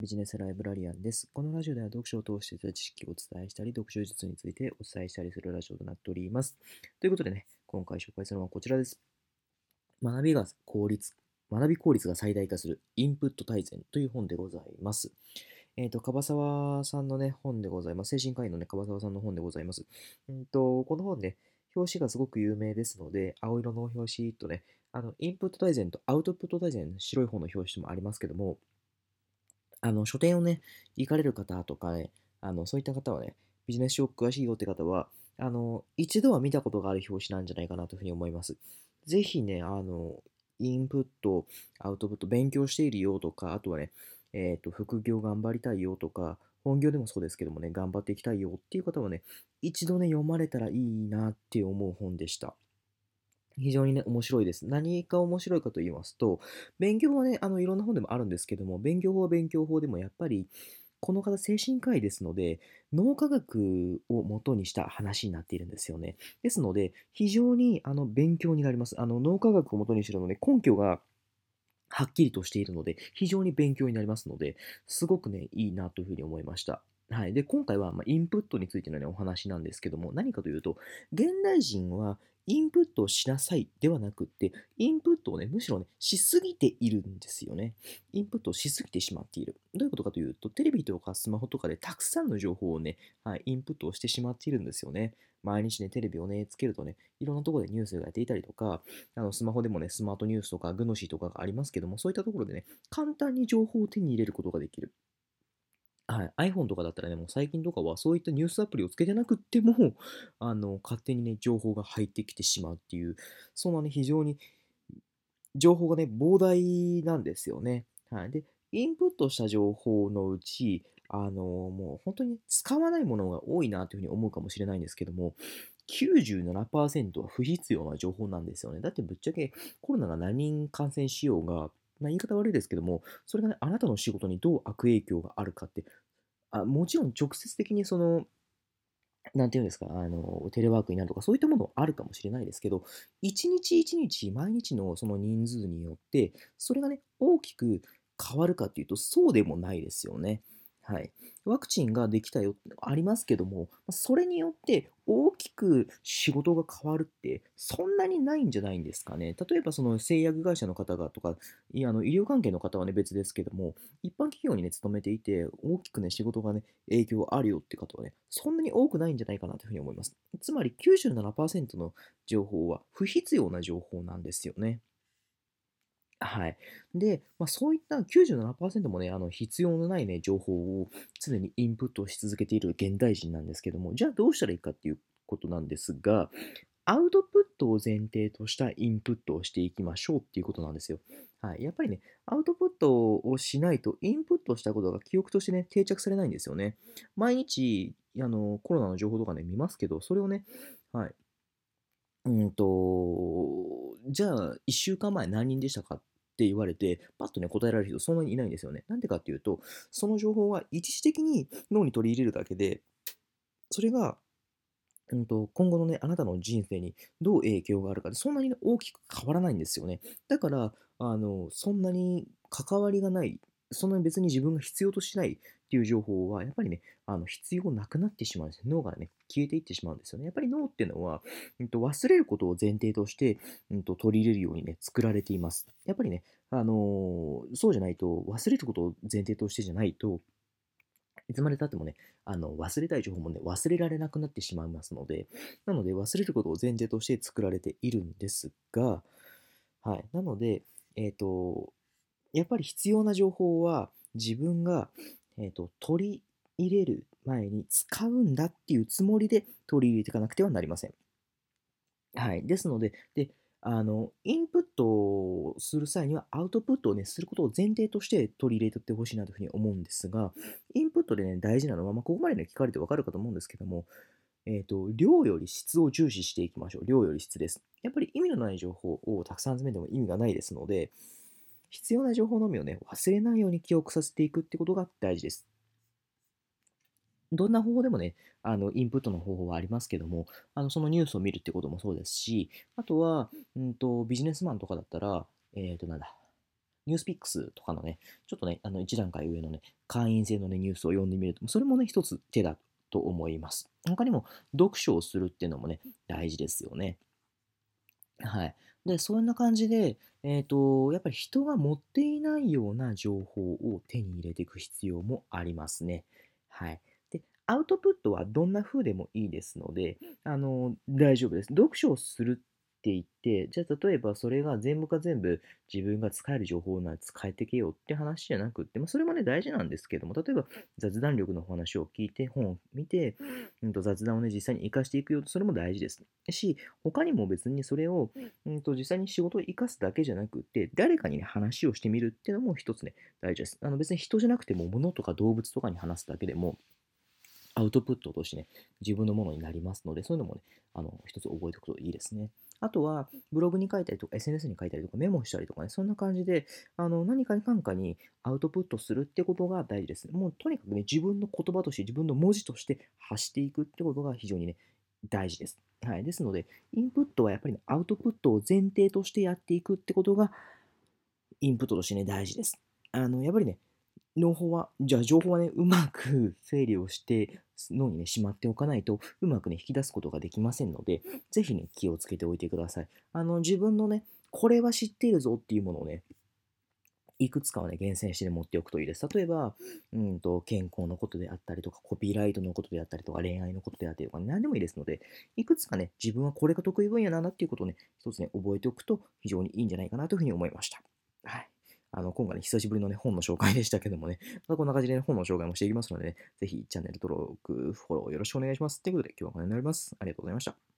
ビジネスライブラリアンです。このラジオでは読書を通してた知識をお伝えしたり、読書術についてお伝えしたりするラジオとなっております。ということでね、今回紹介するのはこちらです。学びが効率、学び効率が最大化するインプット大全という本でございます。えっ、ー、と、樺沢さんのね、本でございます。精神科医のね、樺沢さんの本でございます。うんと、この本ね、表紙がすごく有名ですので、青色の表紙とね、あの、インプット大全とアウトプット大全、白い方の表紙もありますけども、あの、書店をね、行かれる方とかね、あの、そういった方はね、ビジネス書詳しいよって方は、あの、一度は見たことがある表紙なんじゃないかなというふうに思います。ぜひね、あの、インプット、アウトプット、勉強しているよとか、あとはね、えっ、ー、と、副業頑張りたいよとか、本業でもそうですけどもね、頑張っていきたいよっていう方はね、一度ね、読まれたらいいなって思う本でした。非常にね、面白いです。何が面白いかと言いますと、勉強はね、あの、いろんな本でもあるんですけども、勉強法は勉強法でもやっぱり、この方、精神科医ですので、脳科学を元にした話になっているんですよね。ですので、非常にあの勉強になります。あの脳科学を元にしているので、根拠がはっきりとしているので、非常に勉強になりますので、すごくね、いいなというふうに思いました。はい。で、今回は、まインプットについての、ね、お話なんですけども、何かというと、現代人はインプットをしなさいではなくって、インプットをね、むしろね、しすぎているんですよね。インプットをしすぎてしまっている。どういうことかというと、テレビとかスマホとかでたくさんの情報をね、はい、インプットをしてしまっているんですよね。毎日ね、テレビをね、つけるとね、いろんなところでニュースがやっていたりとか、あのスマホでもね、スマートニュースとか、グノシーとかがありますけども、そういったところでね、簡単に情報を手に入れることができる。はい、iPhone とかだったらね、もう最近とかはそういったニュースアプリをつけてなくっても、あの、勝手にね、情報が入ってきてしまうっていう、そんなね、非常に情報がね、膨大なんですよね。はい。で、インプットした情報のうち、あの、もう本当に使わないものが多いなというふうに思うかもしれないんですけども、97%は不必要な情報なんですよね。だってぶっちゃけコロナが何人感染しようが、まあ、言い方悪いですけども、それがね、あなたの仕事にどう悪影響があるかって、あもちろん直接的にその、なんていうんですか、あの、テレワークになるとか、そういったものあるかもしれないですけど、一日一日、毎日のその人数によって、それがね、大きく変わるかっていうと、そうでもないですよね。はい、ワクチンができたよってありますけども、それによって大きく仕事が変わるって、そんなにないんじゃないんですかね。例えば、その製薬会社の方がとか、いやあの医療関係の方はね、別ですけども、一般企業にね、勤めていて、大きくね、仕事がね、影響あるよって方はね、そんなに多くないんじゃないかなというふうに思います。つまり97%の情報は不必要な情報なんですよね。はい。で、まあ、そういった97%もね、あの必要のないね、情報を常にインプットし続けている現代人なんですけども、じゃあどうしたらいいかっていうことなんですが、アウトプットを前提としたインプットをしていきましょうっていうことなんですよ。はい。やっぱりね、アウトプットをしないと、インプットしたことが記憶としてね、定着されないんですよね。毎日、あの、コロナの情報とかね、見ますけど、それをね、はい。うんと、じゃあ、1週間前何人でしたかって言われて、パッとね、答えられる人そんなにいないんですよね。なんでかっていうと、その情報は一時的に脳に取り入れるだけで、それが、うんと、今後のね、あなたの人生にどう影響があるかで、そんなに、大きく変わらないんですよね。だから、あの、そんなに関わりがない、そんなに別に自分が必要としないっていう情報は、やっぱりね、あの必要なくなってしまうんですよ。脳がね、消えていってしまうんですよね。やっぱり脳っていうのは、うん、と忘れることを前提として、うんと、取り入れるようにね、作られています。やっぱりね、あのー、そうじゃないと、忘れることを前提としてじゃないと、いつまでたってもね、あの忘れたい情報もね、忘れられなくなってしまいますので、なので忘れることを前提として作られているんですが、はい。なので、えっ、ー、と、やっぱり必要な情報は自分がえーと、取り入れる前に使うんだっていうつもりで取り入れていかなくてはなりません。はい。ですので、であのインプットをする際にはアウトプットを、ね、することを前提として取り入れていってほしいなというふうに思うんですが、インプットで、ね、大事なのは、まあ、ここまで、ね、聞かれてわかるかと思うんですけども、えーと、量より質を重視していきましょう。量より質です。やっぱり意味のない情報をたくさん集めても意味がないですので、必要な情報のみをね、忘れないように記憶させていくってことが大事です。どんな方法でもね、あの、インプットの方法はありますけども、あの、そのニュースを見るってこともそうですし、あとは、うんと、ビジネスマンとかだったら、えっ、ー、と、なんだ、ニュースピックスとかのね、ちょっとね、あの一段階上のね、会員制のね、ニュースを読んでみると、それもね、一つ手だと思います。他にも、読書をするっていうのもね、大事ですよね。はい。で、そんな感じで、えっ、と、やっぱり人が持っていないような情報を手に入れていく必要もありますね。はい。で、アウトプットはどんな風でもいいですので、あの、大丈夫です。読書をするって言って、じゃあ例えばそれが全部が全部自分が使える情報なら使えてけよって話じゃなくって、まあ、それもね大事なんですけども、例えば雑談力の話を聞いて、本を見て、うんと雑談をね実際に活かしていくよと、それも大事です。し、他にも別にそれを、うんと実際に仕事を活かすだけじゃなくて、誰かにね話をしてみるっていうのも一つね大事です。あの別に人じゃなくても物とか動物とかに話すだけでも、アウトプットとしてね、自分のものになりますので、そういうのもね、あの、一つ覚えておくといいですね。あとは、ブログに書いたりとか、SNS に書いたりとか、メモしたりとかね、そんな感じで、あの、何かにかんかにアウトプットするってことが大事です。もう、とにかくね、自分の言葉として、自分の文字として発していくってことが非常にね、大事です。はい。ですので、インプットはやっぱり、ね、アウトプットを前提としてやっていくってことが、インプットとしてね、大事です。あの、やっぱりね、脳法は、じゃあ情報はね、うまく整理をして脳にね、しまっておかないと、うまくね、引き出すことができませんので、ぜひね、気をつけておいてください。あの、自分のね、これは知っているぞっていうものをね、いくつかはね、厳選して持っておくといいです。例えば、うんと、健康のことであったりとか、コピーライトのことであったりとか、恋愛のことであったりとか、何でもいいですので、いくつかね、自分はこれが得意分野なんだっていうことをね、一つね、覚えておくと非常にいいんじゃないかなというふうに思いました。はい。あの、今回ね、久しぶりのね、本の紹介でしたけどもね、またこんな感じで、ね、本の紹介もしていきますのでね、ぜひチャンネル登録、フォローよろしくお願いします。ということで、今日はこの辺になります。ありがとうございました。